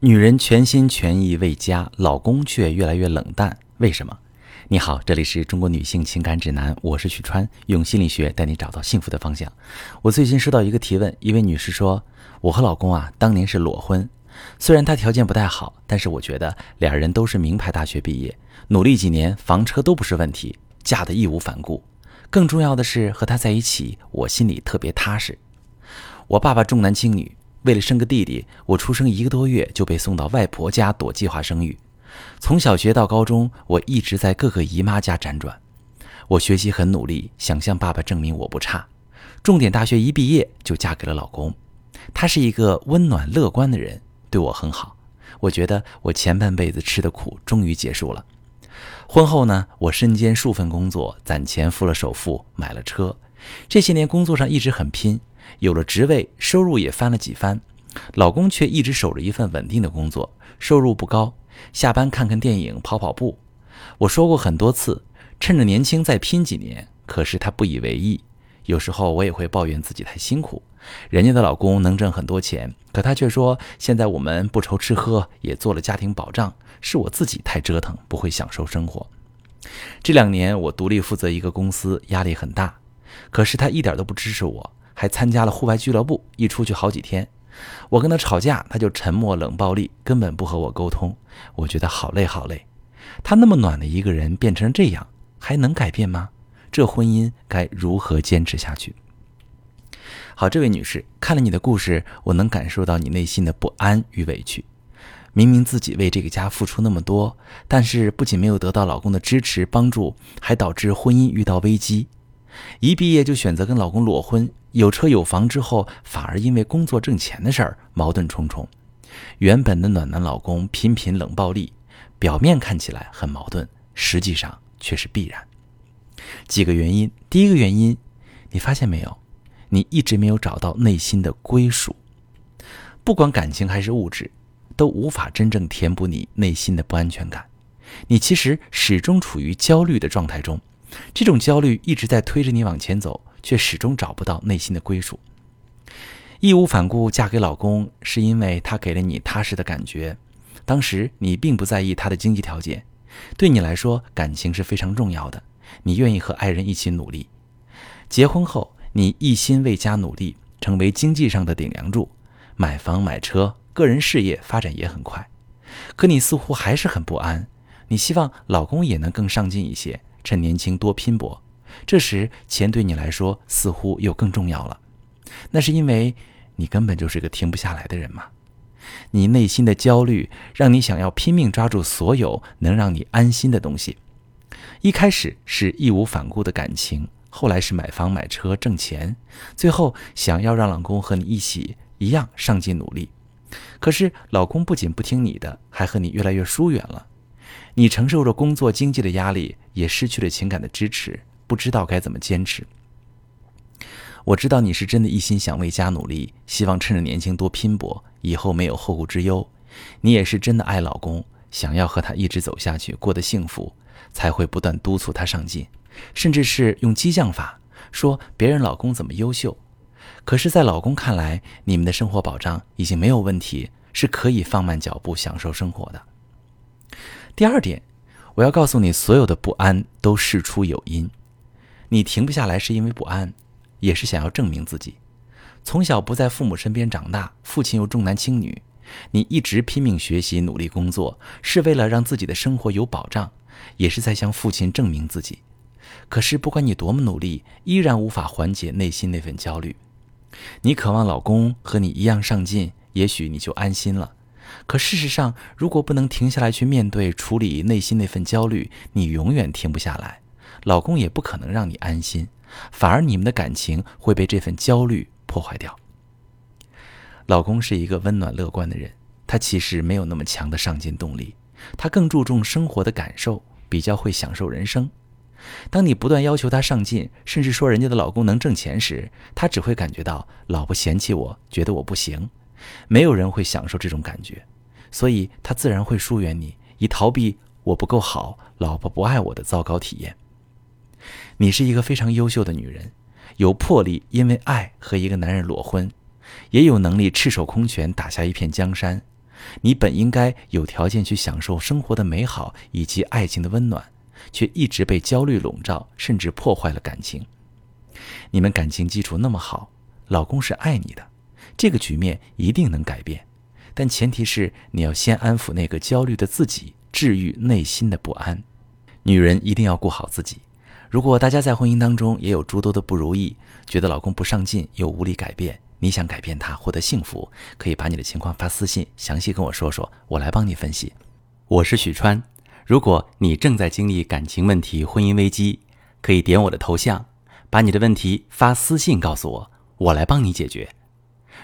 女人全心全意为家，老公却越来越冷淡，为什么？你好，这里是中国女性情感指南，我是许川，用心理学带你找到幸福的方向。我最近收到一个提问，一位女士说：“我和老公啊，当年是裸婚，虽然他条件不太好，但是我觉得俩人都是名牌大学毕业，努力几年，房车都不是问题，嫁得义无反顾。更重要的是和他在一起，我心里特别踏实。我爸爸重男轻女。”为了生个弟弟，我出生一个多月就被送到外婆家躲计划生育。从小学到高中，我一直在各个姨妈家辗转。我学习很努力，想向爸爸证明我不差。重点大学一毕业就嫁给了老公，他是一个温暖乐观的人，对我很好。我觉得我前半辈子吃的苦终于结束了。婚后呢，我身兼数份工作，攒钱付了首付，买了车。这些年工作上一直很拼。有了职位，收入也翻了几番，老公却一直守着一份稳定的工作，收入不高，下班看看电影，跑跑步。我说过很多次，趁着年轻再拼几年，可是他不以为意。有时候我也会抱怨自己太辛苦，人家的老公能挣很多钱，可他却说现在我们不愁吃喝，也做了家庭保障，是我自己太折腾，不会享受生活。这两年我独立负责一个公司，压力很大，可是他一点都不支持我。还参加了户外俱乐部，一出去好几天。我跟他吵架，他就沉默冷暴力，根本不和我沟通。我觉得好累好累。他那么暖的一个人变成这样，还能改变吗？这婚姻该如何坚持下去？好，这位女士，看了你的故事，我能感受到你内心的不安与委屈。明明自己为这个家付出那么多，但是不仅没有得到老公的支持帮助，还导致婚姻遇到危机。一毕业就选择跟老公裸婚，有车有房之后，反而因为工作挣钱的事儿矛盾重重。原本的暖男老公频频冷暴力，表面看起来很矛盾，实际上却是必然。几个原因，第一个原因，你发现没有？你一直没有找到内心的归属，不管感情还是物质，都无法真正填补你内心的不安全感。你其实始终处于焦虑的状态中。这种焦虑一直在推着你往前走，却始终找不到内心的归属。义无反顾嫁给老公，是因为他给了你踏实的感觉。当时你并不在意他的经济条件，对你来说，感情是非常重要的。你愿意和爱人一起努力。结婚后，你一心为家努力，成为经济上的顶梁柱，买房买车，个人事业发展也很快。可你似乎还是很不安，你希望老公也能更上进一些。趁年轻多拼搏，这时钱对你来说似乎又更重要了。那是因为你根本就是个停不下来的人嘛。你内心的焦虑让你想要拼命抓住所有能让你安心的东西。一开始是义无反顾的感情，后来是买房买车挣钱，最后想要让老公和你一起一样上进努力。可是老公不仅不听你的，还和你越来越疏远了。你承受着工作经济的压力，也失去了情感的支持，不知道该怎么坚持。我知道你是真的一心想为家努力，希望趁着年轻多拼搏，以后没有后顾之忧。你也是真的爱老公，想要和他一直走下去，过得幸福，才会不断督促他上进，甚至是用激将法说别人老公怎么优秀。可是，在老公看来，你们的生活保障已经没有问题，是可以放慢脚步享受生活的。第二点，我要告诉你，所有的不安都事出有因。你停不下来是因为不安，也是想要证明自己。从小不在父母身边长大，父亲又重男轻女，你一直拼命学习、努力工作，是为了让自己的生活有保障，也是在向父亲证明自己。可是不管你多么努力，依然无法缓解内心那份焦虑。你渴望老公和你一样上进，也许你就安心了。可事实上，如果不能停下来去面对、处理内心那份焦虑，你永远停不下来。老公也不可能让你安心，反而你们的感情会被这份焦虑破坏掉。老公是一个温暖乐观的人，他其实没有那么强的上进动力，他更注重生活的感受，比较会享受人生。当你不断要求他上进，甚至说人家的老公能挣钱时，他只会感觉到老婆嫌弃我，觉得我不行。没有人会享受这种感觉，所以他自然会疏远你，以逃避我不够好、老婆不爱我的糟糕体验。你是一个非常优秀的女人，有魄力，因为爱和一个男人裸婚，也有能力赤手空拳打下一片江山。你本应该有条件去享受生活的美好以及爱情的温暖，却一直被焦虑笼罩，甚至破坏了感情。你们感情基础那么好，老公是爱你的，这个局面一定能改变，但前提是你要先安抚那个焦虑的自己，治愈内心的不安。女人一定要顾好自己。如果大家在婚姻当中也有诸多的不如意，觉得老公不上进又无力改变，你想改变他获得幸福，可以把你的情况发私信，详细跟我说说，我来帮你分析。我是许川，如果你正在经历感情问题、婚姻危机，可以点我的头像，把你的问题发私信告诉我，我来帮你解决。